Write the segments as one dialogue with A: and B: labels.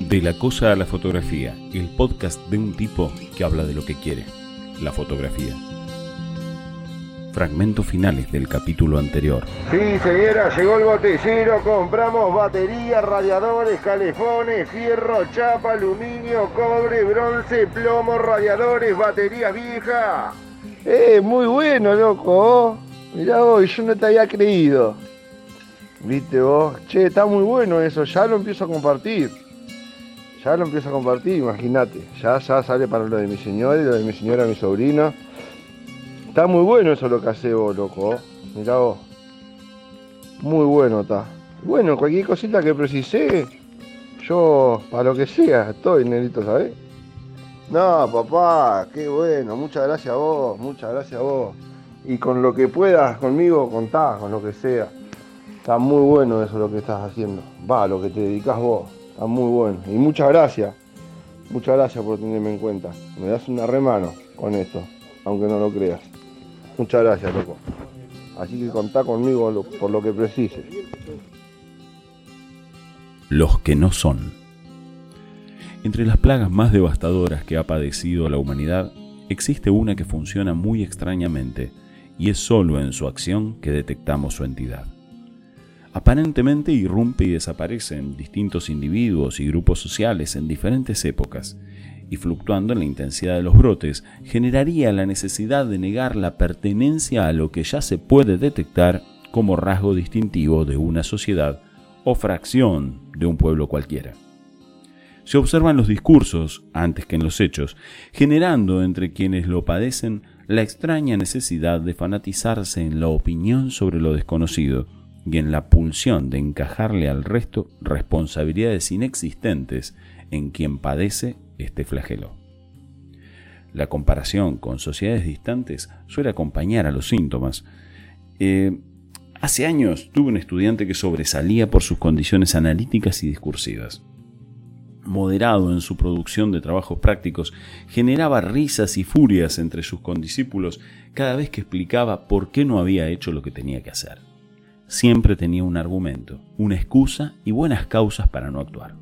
A: De la cosa a la fotografía, el podcast de un tipo que habla de lo que quiere, la fotografía. Fragmentos finales del capítulo anterior.
B: Sí, señora, llegó el botellero, compramos baterías, radiadores, calefones, fierro, chapa, aluminio, cobre, bronce, plomo, radiadores, baterías viejas.
C: Eh, muy bueno, loco. Mirá vos, yo no te había creído. Viste vos, che, está muy bueno eso, ya lo empiezo a compartir. Ya lo empiezo a compartir, imagínate. Ya, ya sale para lo de mi señora y lo de mi señora, mi sobrina. Está muy bueno eso lo que hace vos, loco. Mirá vos. Muy bueno está. Bueno, cualquier cosita que precise, yo, para lo que sea, estoy, Nerito, ¿sabes? No, papá, qué bueno. Muchas gracias a vos, muchas gracias a vos. Y con lo que puedas conmigo, contás, con lo que sea. Está muy bueno eso lo que estás haciendo. Va, lo que te dedicas vos. Está muy bueno. Y muchas gracias. Muchas gracias por tenerme en cuenta. Me das una remano con esto, aunque no lo creas. Muchas gracias, loco. Así que contá conmigo por lo que precises.
A: Los que no son. Entre las plagas más devastadoras que ha padecido la humanidad, existe una que funciona muy extrañamente, y es solo en su acción que detectamos su entidad. Aparentemente irrumpe y desaparece en distintos individuos y grupos sociales en diferentes épocas, y fluctuando en la intensidad de los brotes, generaría la necesidad de negar la pertenencia a lo que ya se puede detectar como rasgo distintivo de una sociedad o fracción de un pueblo cualquiera. Se observan los discursos antes que en los hechos, generando entre quienes lo padecen la extraña necesidad de fanatizarse en la opinión sobre lo desconocido y en la pulsión de encajarle al resto responsabilidades inexistentes en quien padece este flagelo. La comparación con sociedades distantes suele acompañar a los síntomas. Eh, hace años tuve un estudiante que sobresalía por sus condiciones analíticas y discursivas. Moderado en su producción de trabajos prácticos, generaba risas y furias entre sus condiscípulos cada vez que explicaba por qué no había hecho lo que tenía que hacer. Siempre tenía un argumento, una excusa y buenas causas para no actuar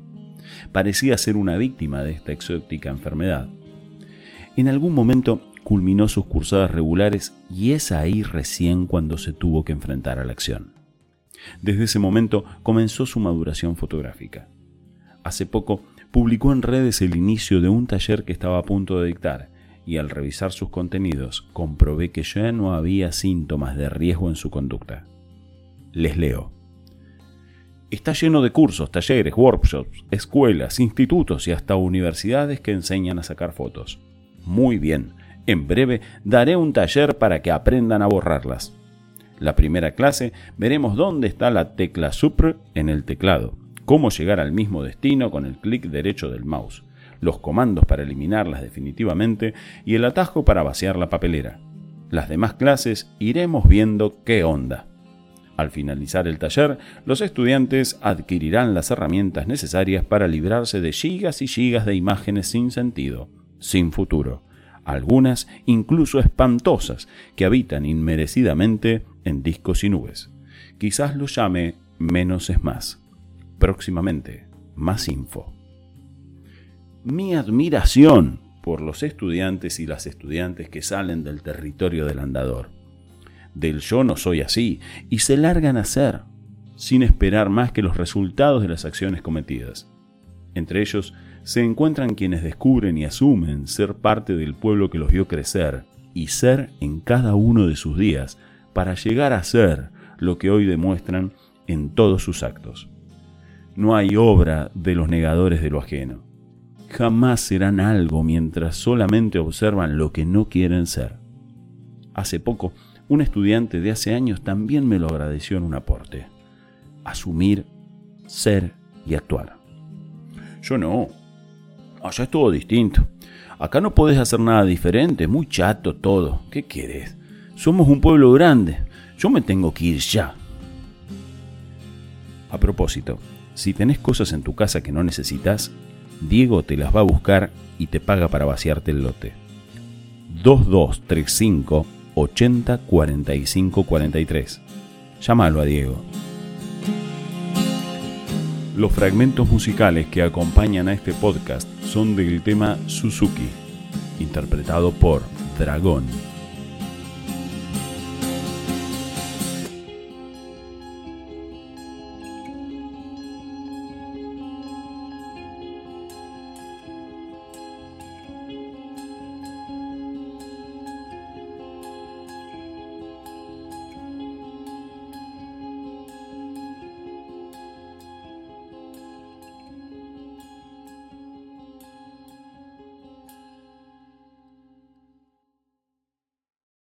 A: parecía ser una víctima de esta exótica enfermedad. En algún momento culminó sus cursadas regulares y es ahí recién cuando se tuvo que enfrentar a la acción. Desde ese momento comenzó su maduración fotográfica. Hace poco publicó en redes el inicio de un taller que estaba a punto de dictar y al revisar sus contenidos comprobé que ya no había síntomas de riesgo en su conducta. Les leo. Está lleno de cursos, talleres, workshops, escuelas, institutos y hasta universidades que enseñan a sacar fotos. Muy bien, en breve daré un taller para que aprendan a borrarlas. La primera clase veremos dónde está la tecla Supr en el teclado, cómo llegar al mismo destino con el clic derecho del mouse, los comandos para eliminarlas definitivamente y el atajo para vaciar la papelera. Las demás clases iremos viendo qué onda. Al finalizar el taller, los estudiantes adquirirán las herramientas necesarias para librarse de gigas y gigas de imágenes sin sentido, sin futuro, algunas incluso espantosas que habitan inmerecidamente en discos y nubes. Quizás lo llame menos es más. Próximamente, más info. Mi admiración por los estudiantes y las estudiantes que salen del territorio del andador del yo no soy así y se largan a ser, sin esperar más que los resultados de las acciones cometidas. Entre ellos se encuentran quienes descubren y asumen ser parte del pueblo que los vio crecer y ser en cada uno de sus días para llegar a ser lo que hoy demuestran en todos sus actos. No hay obra de los negadores de lo ajeno. Jamás serán algo mientras solamente observan lo que no quieren ser. Hace poco un estudiante de hace años también me lo agradeció en un aporte. Asumir, ser y actuar. Yo no. Allá es todo distinto. Acá no podés hacer nada diferente, muy chato todo. ¿Qué quieres? Somos un pueblo grande. Yo me tengo que ir ya. A propósito, si tenés cosas en tu casa que no necesitas, Diego te las va a buscar y te paga para vaciarte el lote. 2235 80 45 43. Llámalo a Diego. Los fragmentos musicales que acompañan a este podcast son del tema Suzuki, interpretado por Dragón.